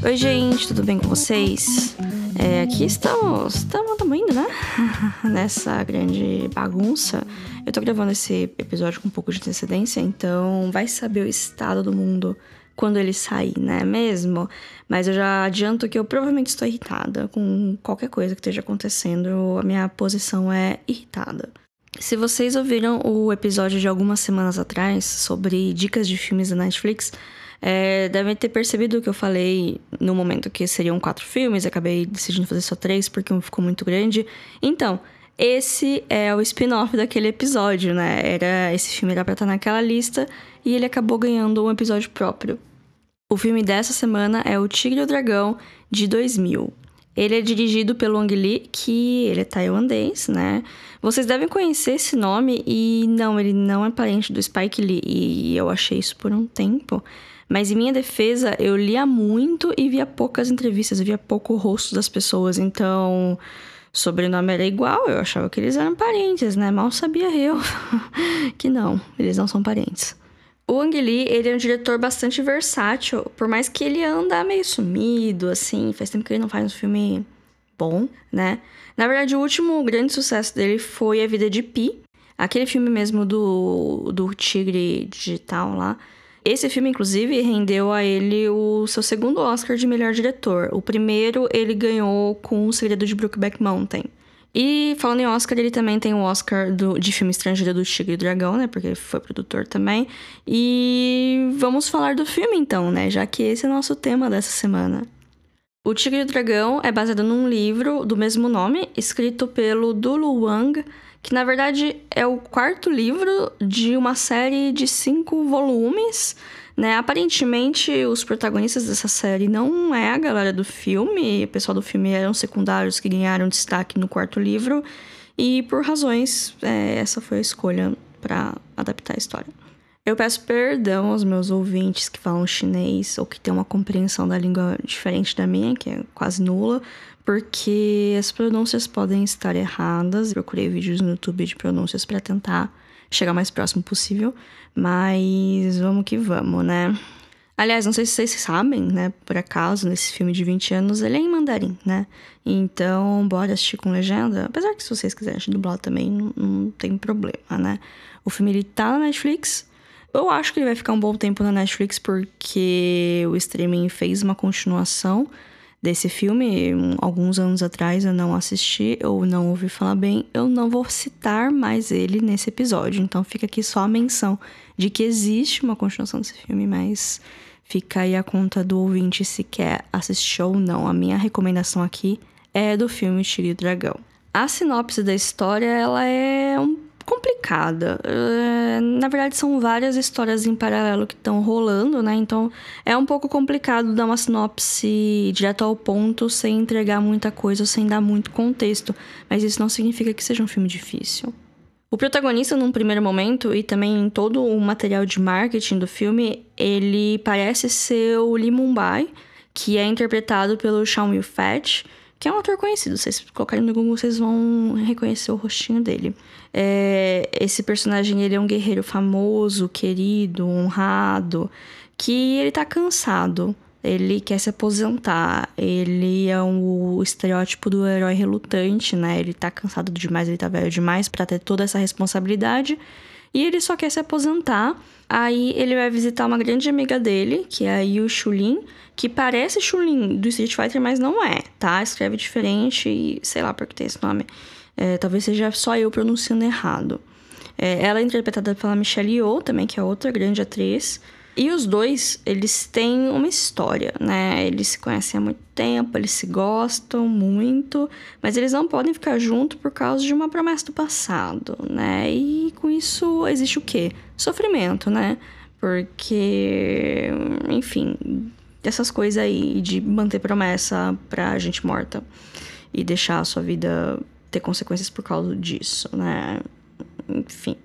Oi, gente, tudo bem com vocês? É, aqui estamos, estamos, indo, né? Nessa grande bagunça. Eu tô gravando esse episódio com um pouco de antecedência, então vai saber o estado do mundo quando ele sair, né mesmo? Mas eu já adianto que eu provavelmente estou irritada com qualquer coisa que esteja acontecendo. A minha posição é irritada. Se vocês ouviram o episódio de algumas semanas atrás sobre dicas de filmes da Netflix, é, devem ter percebido que eu falei no momento que seriam quatro filmes, acabei decidindo fazer só três porque um ficou muito grande. Então, esse é o spin-off daquele episódio, né? Era, esse filme era pra estar naquela lista e ele acabou ganhando um episódio próprio. O filme dessa semana é O Tigre e o Dragão, de 2000. Ele é dirigido pelo Ang Lee, que ele é tailandês, né? Vocês devem conhecer esse nome e não, ele não é parente do Spike Lee e eu achei isso por um tempo. Mas em minha defesa, eu lia muito e via poucas entrevistas, via pouco o rosto das pessoas, então sobrenome era igual, eu achava que eles eram parentes, né? Mal sabia eu que não, eles não são parentes. O Ang Lee, ele é um diretor bastante versátil, por mais que ele anda meio sumido, assim, faz tempo que ele não faz um filme bom, né? Na verdade, o último grande sucesso dele foi A Vida de Pi, aquele filme mesmo do, do tigre digital lá, esse filme, inclusive, rendeu a ele o seu segundo Oscar de melhor diretor. O primeiro ele ganhou com O Segredo de Brookback Mountain. E falando em Oscar, ele também tem o Oscar do, de filme estrangeiro do Tigre e Dragão, né? Porque foi produtor também. E vamos falar do filme então, né? Já que esse é o nosso tema dessa semana. O Tigre e o Dragão é baseado num livro do mesmo nome, escrito pelo Dulu Wang, que na verdade é o quarto livro de uma série de cinco volumes. Né? Aparentemente, os protagonistas dessa série não é a galera do filme, o pessoal do filme eram secundários que ganharam destaque no quarto livro, e por razões, é, essa foi a escolha para adaptar a história. Eu peço perdão aos meus ouvintes que falam chinês ou que têm uma compreensão da língua diferente da minha, que é quase nula, porque as pronúncias podem estar erradas. Procurei vídeos no YouTube de pronúncias para tentar chegar o mais próximo possível, mas vamos que vamos, né? Aliás, não sei se vocês sabem, né? Por acaso, nesse filme de 20 anos, ele é em mandarim, né? Então, bora assistir com legenda. Apesar que se vocês quiserem assistir dublado também, não, não tem problema, né? O filme, ele tá na Netflix. Eu acho que ele vai ficar um bom tempo na Netflix porque o streaming fez uma continuação desse filme, alguns anos atrás eu não assisti ou não ouvi falar bem, eu não vou citar mais ele nesse episódio. Então fica aqui só a menção de que existe uma continuação desse filme, mas fica aí a conta do ouvinte se quer assistir ou não. A minha recomendação aqui é do filme Tigre e Dragão. A sinopse da história, ela é um complicada. É, na verdade, são várias histórias em paralelo que estão rolando, né? Então é um pouco complicado dar uma sinopse direto ao ponto, sem entregar muita coisa, sem dar muito contexto. Mas isso não significa que seja um filme difícil. O protagonista, num primeiro momento, e também em todo o material de marketing do filme, ele parece ser o Lee Mumbai, que é interpretado pelo Will Fett, que é um ator conhecido. Vocês colocarem no Google, vocês vão reconhecer o rostinho dele. É, esse personagem, ele é um guerreiro famoso, querido, honrado, que ele tá cansado. Ele quer se aposentar. Ele é um, o estereótipo do herói relutante, né? Ele tá cansado demais, ele tá velho demais para ter toda essa responsabilidade. E ele só quer se aposentar. Aí ele vai visitar uma grande amiga dele, que é a Yu Shulin, que parece Chun-Li do Street Fighter, mas não é, tá? Escreve diferente e sei lá por que tem esse nome. É, talvez seja só eu pronunciando errado. É, ela é interpretada pela Michelle Yeoh, também, que é outra grande atriz. E os dois, eles têm uma história, né? Eles se conhecem há muito tempo, eles se gostam muito, mas eles não podem ficar juntos por causa de uma promessa do passado, né? E com isso existe o quê? Sofrimento, né? Porque, enfim, dessas coisas aí de manter promessa pra gente morta e deixar a sua vida ter consequências por causa disso, né? Enfim.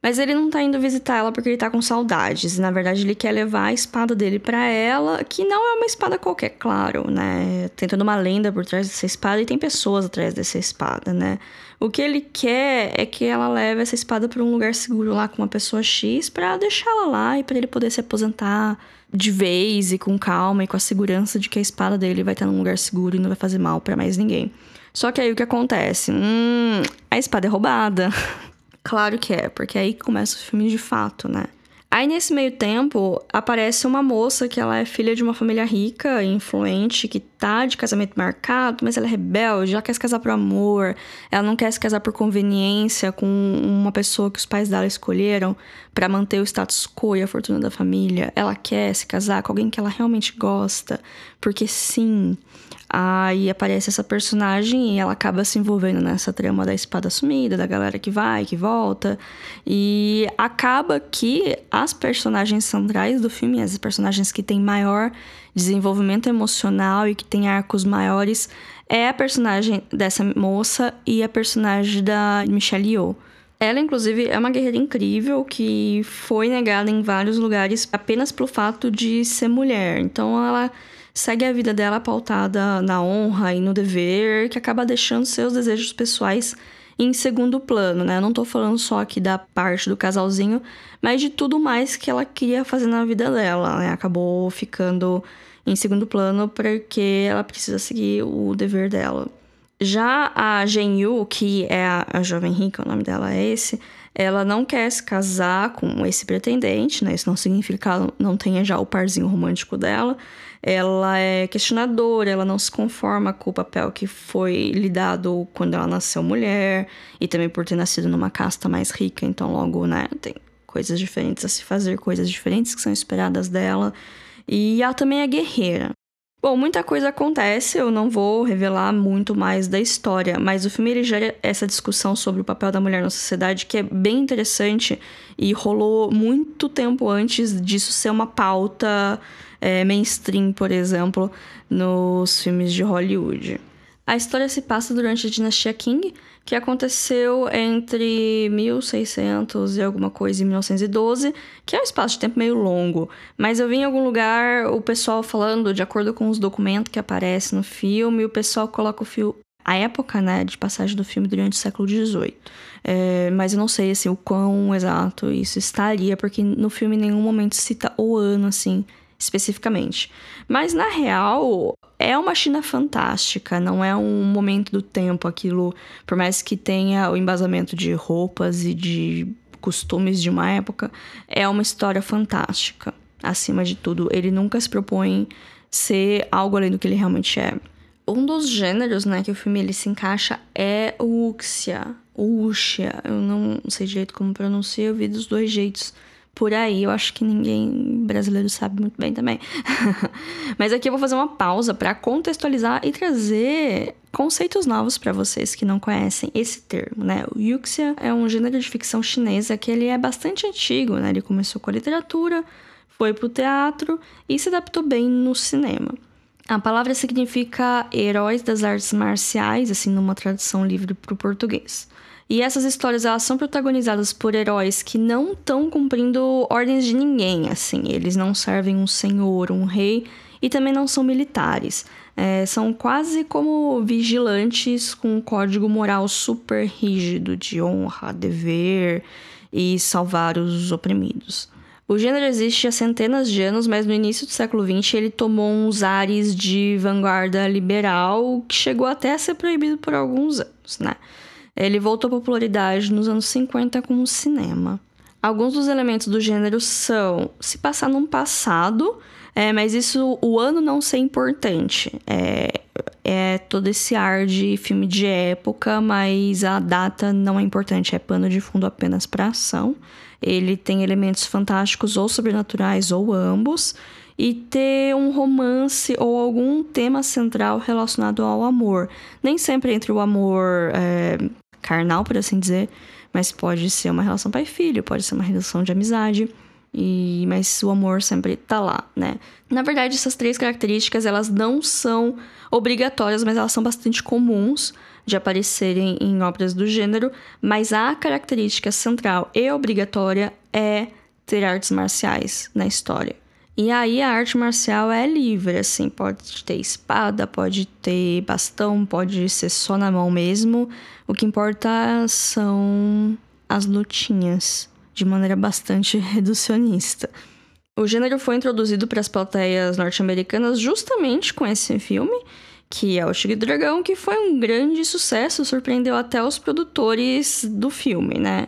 Mas ele não tá indo visitar ela porque ele tá com saudades. Na verdade, ele quer levar a espada dele para ela, que não é uma espada qualquer, claro, né? Tem toda uma lenda por trás dessa espada e tem pessoas atrás dessa espada, né? O que ele quer é que ela leve essa espada para um lugar seguro lá com uma pessoa X para deixá-la lá e para ele poder se aposentar de vez e com calma e com a segurança de que a espada dele vai estar num lugar seguro e não vai fazer mal para mais ninguém. Só que aí o que acontece? Hum, a espada é roubada. Claro que é, porque é aí começa o filme de fato, né? Aí nesse meio tempo aparece uma moça que ela é filha de uma família rica e influente que tá de casamento marcado, mas ela é rebelde, ela quer se casar por amor, ela não quer se casar por conveniência com uma pessoa que os pais dela escolheram para manter o status quo e a fortuna da família. Ela quer se casar com alguém que ela realmente gosta, porque sim, Aí aparece essa personagem e ela acaba se envolvendo nessa trama da espada sumida, da galera que vai, que volta. E acaba que as personagens centrais do filme, as personagens que têm maior desenvolvimento emocional e que têm arcos maiores, é a personagem dessa moça e a personagem da Michelle Yeoh. Ela, inclusive, é uma guerreira incrível que foi negada em vários lugares apenas pelo fato de ser mulher. Então, ela segue a vida dela pautada na honra e no dever, que acaba deixando seus desejos pessoais em segundo plano, né? Eu não tô falando só aqui da parte do casalzinho, mas de tudo mais que ela queria fazer na vida dela, né? Acabou ficando em segundo plano porque ela precisa seguir o dever dela. Já a Jen Yu, que é a, a jovem rica, o nome dela é esse, ela não quer se casar com esse pretendente, né? Isso não significa que ela não tenha já o parzinho romântico dela. Ela é questionadora, ela não se conforma com o papel que foi lhe dado quando ela nasceu mulher e também por ter nascido numa casta mais rica, então logo, né, tem coisas diferentes a se fazer, coisas diferentes que são esperadas dela. E ela também é guerreira. Bom, muita coisa acontece, eu não vou revelar muito mais da história, mas o filme ele gera essa discussão sobre o papel da mulher na sociedade que é bem interessante e rolou muito tempo antes disso ser uma pauta é, mainstream, por exemplo, nos filmes de Hollywood. A história se passa durante a dinastia Qing, que aconteceu entre 1600 e alguma coisa e 1912, que é um espaço de tempo meio longo. Mas eu vi em algum lugar o pessoal falando, de acordo com os documentos que aparecem no filme, o pessoal coloca o fio a época né, de passagem do filme durante o século XVIII. É, mas eu não sei assim, o quão exato isso estaria, porque no filme em nenhum momento cita o ano assim especificamente. Mas na real, é uma China fantástica, não é um momento do tempo aquilo, por mais que tenha o embasamento de roupas e de costumes de uma época, é uma história fantástica. Acima de tudo, ele nunca se propõe ser algo além do que ele realmente é. Um dos gêneros, né, que o filme ele se encaixa é o Uxia, Uxia. Eu não sei direito como pronuncia, eu vi dos dois jeitos por aí. Eu acho que ninguém brasileiro sabe muito bem também. Mas aqui eu vou fazer uma pausa para contextualizar e trazer conceitos novos para vocês que não conhecem esse termo, né? O Yuxia é um gênero de ficção chinesa que ele é bastante antigo, né? Ele começou com a literatura, foi pro teatro e se adaptou bem no cinema. A palavra significa heróis das artes marciais, assim, numa tradução livre para o português. E essas histórias elas são protagonizadas por heróis que não estão cumprindo ordens de ninguém, assim, eles não servem um senhor, um rei e também não são militares. É, são quase como vigilantes com um código moral super rígido de honra, dever e salvar os oprimidos. O gênero existe há centenas de anos, mas no início do século XX ele tomou uns ares de vanguarda liberal que chegou até a ser proibido por alguns anos, né? Ele voltou à popularidade nos anos 50 com o cinema. Alguns dos elementos do gênero são se passar num passado, é, mas isso, o ano não ser importante. É, é todo esse ar de filme de época, mas a data não é importante, é pano de fundo apenas para ação. Ele tem elementos fantásticos ou sobrenaturais ou ambos e ter um romance ou algum tema central relacionado ao amor. Nem sempre entre o amor é, carnal, por assim dizer, mas pode ser uma relação pai-filho, pode ser uma relação de amizade. E, mas o amor sempre tá lá, né? Na verdade, essas três características, elas não são obrigatórias, mas elas são bastante comuns de aparecerem em obras do gênero, mas a característica central e obrigatória é ter artes marciais na história. E aí a arte marcial é livre, assim, pode ter espada, pode ter bastão, pode ser só na mão mesmo. O que importa são as lutinhas, de maneira bastante reducionista. O gênero foi introduzido para as plateias norte-americanas justamente com esse filme, que é o Tigre Dragão, que foi um grande sucesso, surpreendeu até os produtores do filme, né?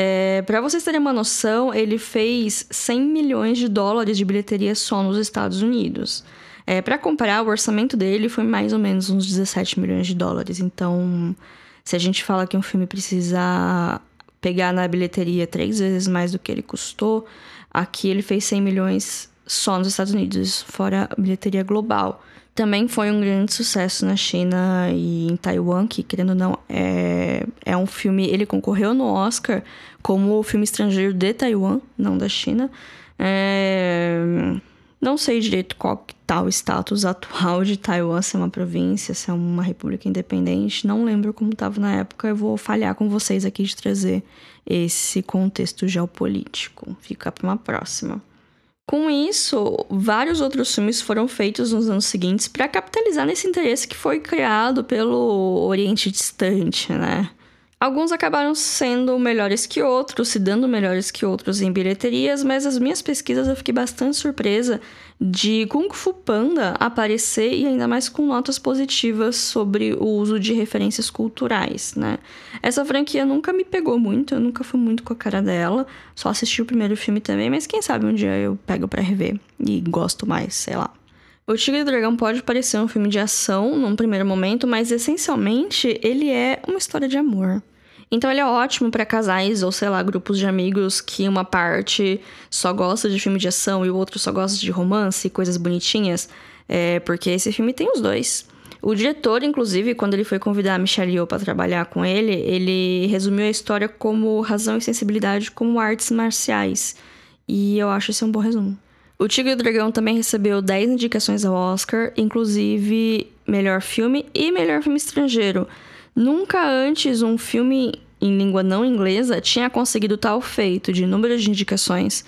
É, para vocês terem uma noção, ele fez 100 milhões de dólares de bilheteria só nos Estados Unidos. É, para comparar, o orçamento dele foi mais ou menos uns 17 milhões de dólares. Então, se a gente fala que um filme precisa pegar na bilheteria três vezes mais do que ele custou, aqui ele fez 100 milhões só nos Estados Unidos, fora a bilheteria global. Também foi um grande sucesso na China e em Taiwan, que, querendo ou não, é, é um filme. Ele concorreu no Oscar como o filme estrangeiro de Taiwan, não da China. É, não sei direito qual tá o status atual de Taiwan, se é uma província, se é uma república independente. Não lembro como estava na época. Eu vou falhar com vocês aqui de trazer esse contexto geopolítico. Fica para uma próxima. Com isso, vários outros filmes foram feitos nos anos seguintes para capitalizar nesse interesse que foi criado pelo Oriente Distante, né? Alguns acabaram sendo melhores que outros, se dando melhores que outros em bilheterias, mas as minhas pesquisas eu fiquei bastante surpresa de Kung Fu Panda aparecer e ainda mais com notas positivas sobre o uso de referências culturais, né? Essa franquia nunca me pegou muito, eu nunca fui muito com a cara dela, só assisti o primeiro filme também, mas quem sabe um dia eu pego para rever e gosto mais, sei lá. O Tigre e o Dragão pode parecer um filme de ação num primeiro momento, mas essencialmente ele é uma história de amor. Então ele é ótimo para casais ou sei lá, grupos de amigos que uma parte só gosta de filme de ação e o outro só gosta de romance e coisas bonitinhas, é, porque esse filme tem os dois. O diretor, inclusive, quando ele foi convidar a Michelle Yeoh para trabalhar com ele, ele resumiu a história como razão e sensibilidade como artes marciais. E eu acho esse um bom resumo. O Tigre e o Dragão também recebeu 10 indicações ao Oscar, inclusive melhor filme e melhor filme estrangeiro. Nunca antes um filme em língua não inglesa tinha conseguido tal feito de número de indicações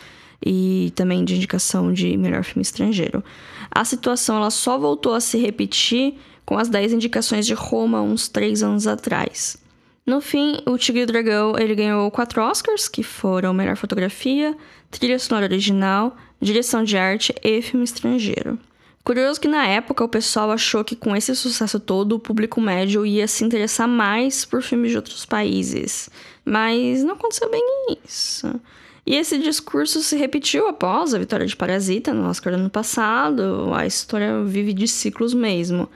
e também de indicação de melhor filme estrangeiro. A situação ela só voltou a se repetir com as 10 indicações de Roma uns 3 anos atrás. No fim, o Tigre e o Dragão ele ganhou quatro Oscars, que foram melhor fotografia, trilha sonora original, direção de arte e filme estrangeiro. Curioso que na época o pessoal achou que com esse sucesso todo o público médio ia se interessar mais por filmes de outros países, mas não aconteceu bem isso. E esse discurso se repetiu após a vitória de Parasita no Oscar do ano passado. A história vive de ciclos mesmo.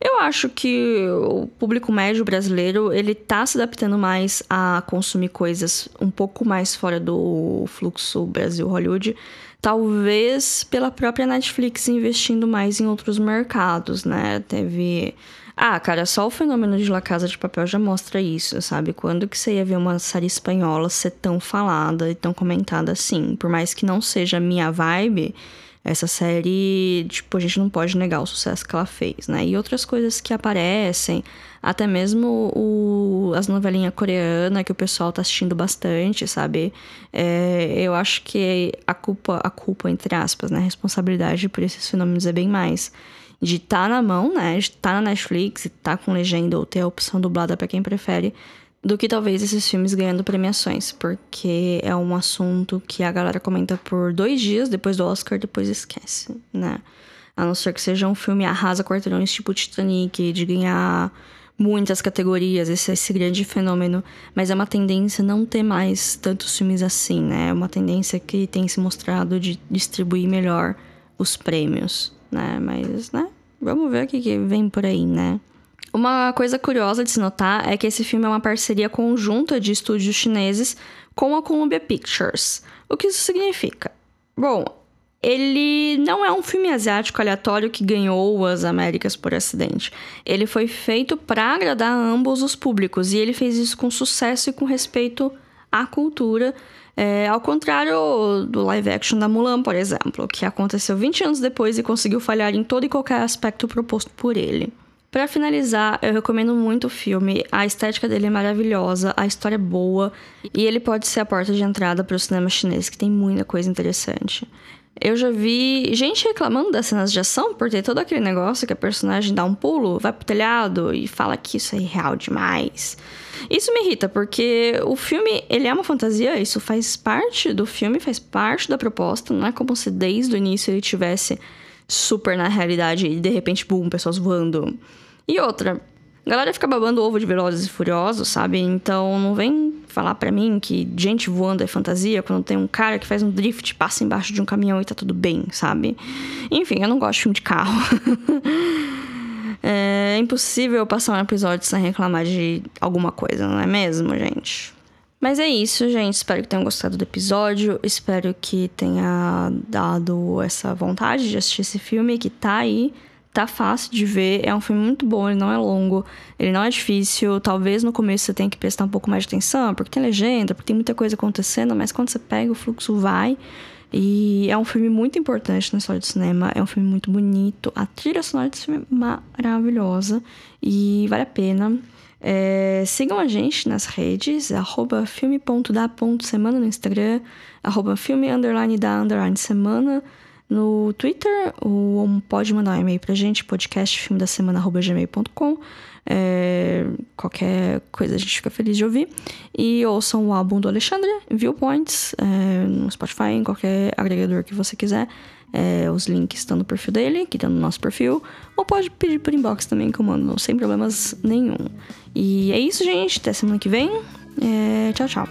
Eu acho que o público médio brasileiro, ele tá se adaptando mais a consumir coisas um pouco mais fora do fluxo Brasil-Hollywood, talvez pela própria Netflix investindo mais em outros mercados, né? Teve ah, cara, só o fenômeno de La Casa de Papel já mostra isso, sabe? Quando que você ia ver uma série espanhola ser tão falada e tão comentada assim? Por mais que não seja a minha vibe, essa série, tipo, a gente não pode negar o sucesso que ela fez, né? E outras coisas que aparecem, até mesmo o, as novelinhas coreanas que o pessoal tá assistindo bastante, sabe? É, eu acho que a culpa, a culpa, entre aspas, né? A responsabilidade por esses fenômenos é bem mais de estar tá na mão, né? De estar tá na Netflix, estar tá com legenda ou ter a opção dublada para quem prefere, do que talvez esses filmes ganhando premiações, porque é um assunto que a galera comenta por dois dias depois do Oscar, depois esquece, né? A não ser que seja um filme arrasa quarteirões tipo Titanic, de ganhar muitas categorias, esse, esse grande fenômeno. Mas é uma tendência não ter mais tantos filmes assim, né? É uma tendência que tem se mostrado de distribuir melhor os prêmios, né? Mas, né? Vamos ver o que, que vem por aí, né? Uma coisa curiosa de se notar é que esse filme é uma parceria conjunta de estúdios chineses com a Columbia Pictures. O que isso significa? Bom, ele não é um filme asiático aleatório que ganhou as Américas por acidente. Ele foi feito para agradar ambos os públicos e ele fez isso com sucesso e com respeito à cultura, é, ao contrário do live action da Mulan, por exemplo, que aconteceu 20 anos depois e conseguiu falhar em todo e qualquer aspecto proposto por ele. Para finalizar, eu recomendo muito o filme. A estética dele é maravilhosa, a história é boa e ele pode ser a porta de entrada para o cinema chinês, que tem muita coisa interessante. Eu já vi gente reclamando das cenas de ação por ter todo aquele negócio que a personagem dá um pulo, vai pro telhado e fala que isso é real demais. Isso me irrita, porque o filme, ele é uma fantasia, isso faz parte do filme, faz parte da proposta, não é como se desde o início ele tivesse super na realidade e de repente, bum, pessoas voando. E outra, a galera fica babando ovo de Velozes e Furiosos, sabe? Então não vem falar para mim que gente voando é fantasia quando tem um cara que faz um drift, passa embaixo de um caminhão e tá tudo bem, sabe? Enfim, eu não gosto de filme de carro. é impossível passar um episódio sem reclamar de alguma coisa, não é mesmo, gente? Mas é isso, gente. Espero que tenham gostado do episódio. Espero que tenha dado essa vontade de assistir esse filme que tá aí. Tá fácil de ver, é um filme muito bom, ele não é longo, ele não é difícil. Talvez no começo você tenha que prestar um pouco mais de atenção, porque tem legenda, porque tem muita coisa acontecendo, mas quando você pega, o fluxo vai. E é um filme muito importante na história do cinema, é um filme muito bonito. A trilha sonora desse filme é maravilhosa e vale a pena. É, sigam a gente nas redes, arroba filme.da.semana no Instagram, arroba filme underline da underline semana no Twitter, ou pode mandar um e-mail pra gente, podcastfilmedasemana.gmail.com. É, qualquer coisa a gente fica feliz de ouvir. E ouçam o álbum do Alexandre, Viewpoints, é, no Spotify, em qualquer agregador que você quiser. É, os links estão no perfil dele, que está no nosso perfil. Ou pode pedir por inbox também, que eu mando, sem problemas nenhum. E é isso, gente. Até semana que vem. É, tchau, tchau.